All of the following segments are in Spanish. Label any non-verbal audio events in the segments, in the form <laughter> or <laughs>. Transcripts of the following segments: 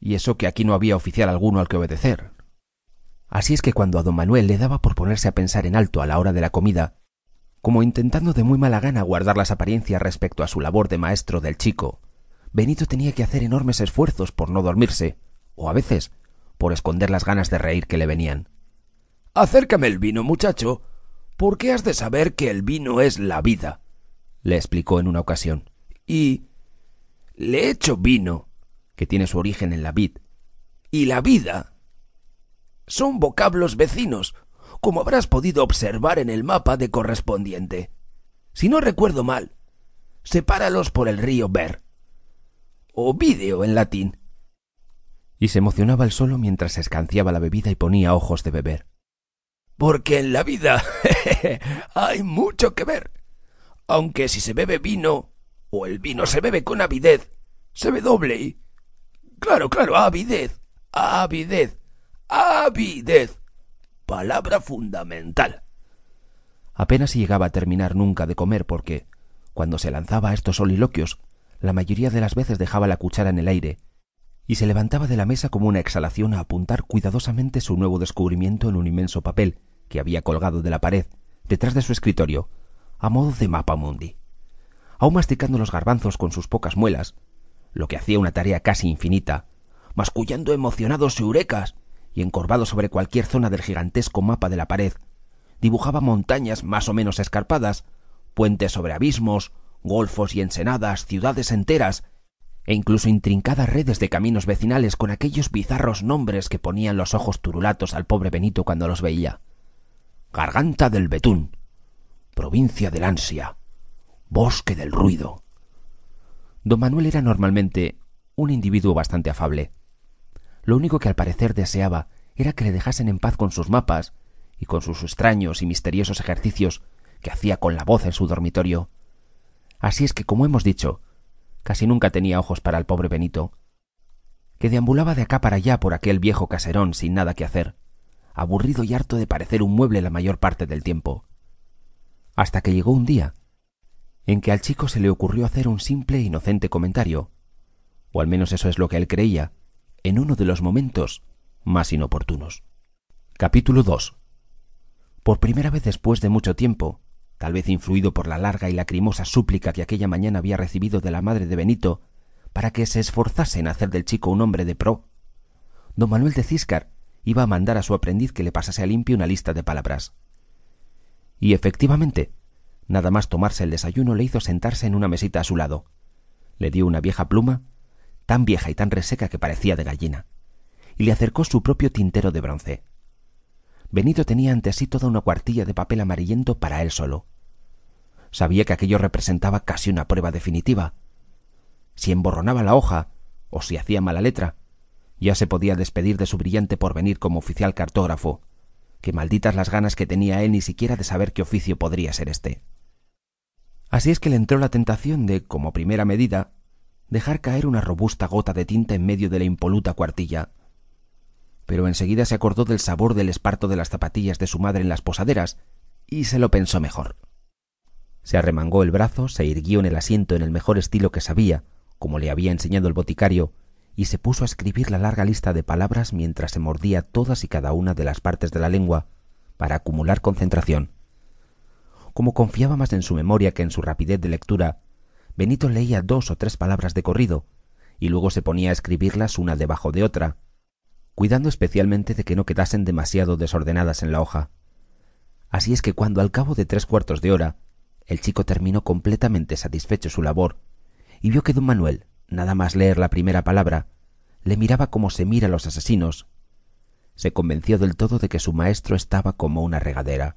Y eso que aquí no había oficial alguno al que obedecer. Así es que cuando a don Manuel le daba por ponerse a pensar en alto a la hora de la comida, como intentando de muy mala gana guardar las apariencias respecto a su labor de maestro del chico, Benito tenía que hacer enormes esfuerzos por no dormirse, o a veces por esconder las ganas de reír que le venían. Acércame el vino, muchacho, porque has de saber que el vino es la vida, le explicó en una ocasión. Y le hecho vino, que tiene su origen en la vid, y la vida son vocablos vecinos, como habrás podido observar en el mapa de correspondiente. Si no recuerdo mal, sepáralos por el río Ver, o vídeo en latín. Y se emocionaba el solo mientras escanciaba la bebida y ponía ojos de beber. Porque en la vida <laughs> hay mucho que ver. Aunque si se bebe vino, o el vino se bebe con avidez, se ve doble y... Claro, claro, avidez, avidez, avidez. Palabra fundamental. Apenas llegaba a terminar nunca de comer porque, cuando se lanzaba a estos soliloquios, la mayoría de las veces dejaba la cuchara en el aire y se levantaba de la mesa como una exhalación a apuntar cuidadosamente su nuevo descubrimiento en un inmenso papel que había colgado de la pared detrás de su escritorio, a modo de mapa mundi. Aún masticando los garbanzos con sus pocas muelas, lo que hacía una tarea casi infinita, mascullando emocionados eurecas y encorvado sobre cualquier zona del gigantesco mapa de la pared, dibujaba montañas más o menos escarpadas, puentes sobre abismos, golfos y ensenadas, ciudades enteras, e incluso intrincadas redes de caminos vecinales con aquellos bizarros nombres que ponían los ojos turulatos al pobre Benito cuando los veía. Garganta del Betún, provincia del ansia, bosque del ruido. Don Manuel era normalmente un individuo bastante afable. Lo único que al parecer deseaba era que le dejasen en paz con sus mapas y con sus extraños y misteriosos ejercicios que hacía con la voz en su dormitorio. Así es que, como hemos dicho, casi nunca tenía ojos para el pobre Benito, que deambulaba de acá para allá por aquel viejo caserón sin nada que hacer, aburrido y harto de parecer un mueble la mayor parte del tiempo. Hasta que llegó un día en que al chico se le ocurrió hacer un simple e inocente comentario, o al menos eso es lo que él creía, en uno de los momentos más inoportunos. Capítulo 2 Por primera vez después de mucho tiempo, tal vez influido por la larga y lacrimosa súplica que aquella mañana había recibido de la madre de Benito para que se esforzase en hacer del chico un hombre de pro, don Manuel de Ciscar iba a mandar a su aprendiz que le pasase a limpio una lista de palabras. Y efectivamente, nada más tomarse el desayuno le hizo sentarse en una mesita a su lado. Le dio una vieja pluma, tan vieja y tan reseca que parecía de gallina, y le acercó su propio tintero de bronce. Benito tenía ante sí toda una cuartilla de papel amarillento para él solo. Sabía que aquello representaba casi una prueba definitiva. Si emborronaba la hoja, o si hacía mala letra, ya se podía despedir de su brillante porvenir como oficial cartógrafo, que malditas las ganas que tenía él ni siquiera de saber qué oficio podría ser éste. Así es que le entró la tentación de, como primera medida, dejar caer una robusta gota de tinta en medio de la impoluta cuartilla. Pero enseguida se acordó del sabor del esparto de las zapatillas de su madre en las posaderas y se lo pensó mejor. Se arremangó el brazo, se irguió en el asiento en el mejor estilo que sabía, como le había enseñado el boticario, y se puso a escribir la larga lista de palabras mientras se mordía todas y cada una de las partes de la lengua para acumular concentración. Como confiaba más en su memoria que en su rapidez de lectura, Benito leía dos o tres palabras de corrido, y luego se ponía a escribirlas una debajo de otra, cuidando especialmente de que no quedasen demasiado desordenadas en la hoja. Así es que cuando al cabo de tres cuartos de hora el chico terminó completamente satisfecho su labor y vio que don Manuel, nada más leer la primera palabra, le miraba como se mira a los asesinos. Se convenció del todo de que su maestro estaba como una regadera.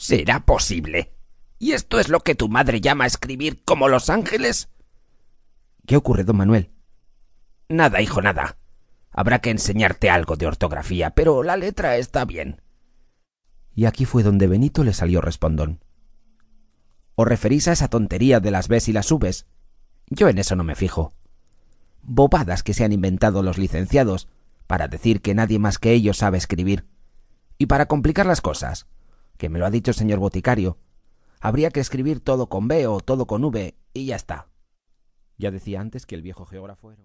¿Será posible? ¿Y esto es lo que tu madre llama escribir como los ángeles? ¿Qué ocurre, don Manuel? Nada, hijo, nada. Habrá que enseñarte algo de ortografía, pero la letra está bien. Y aquí fue donde Benito le salió respondón. ¿Os referís a esa tontería de las Bs y las Vs? Yo en eso no me fijo. Bobadas que se han inventado los licenciados para decir que nadie más que ellos sabe escribir. Y para complicar las cosas, que me lo ha dicho el señor boticario, habría que escribir todo con B o todo con V y ya está. Ya decía antes que el viejo geógrafo era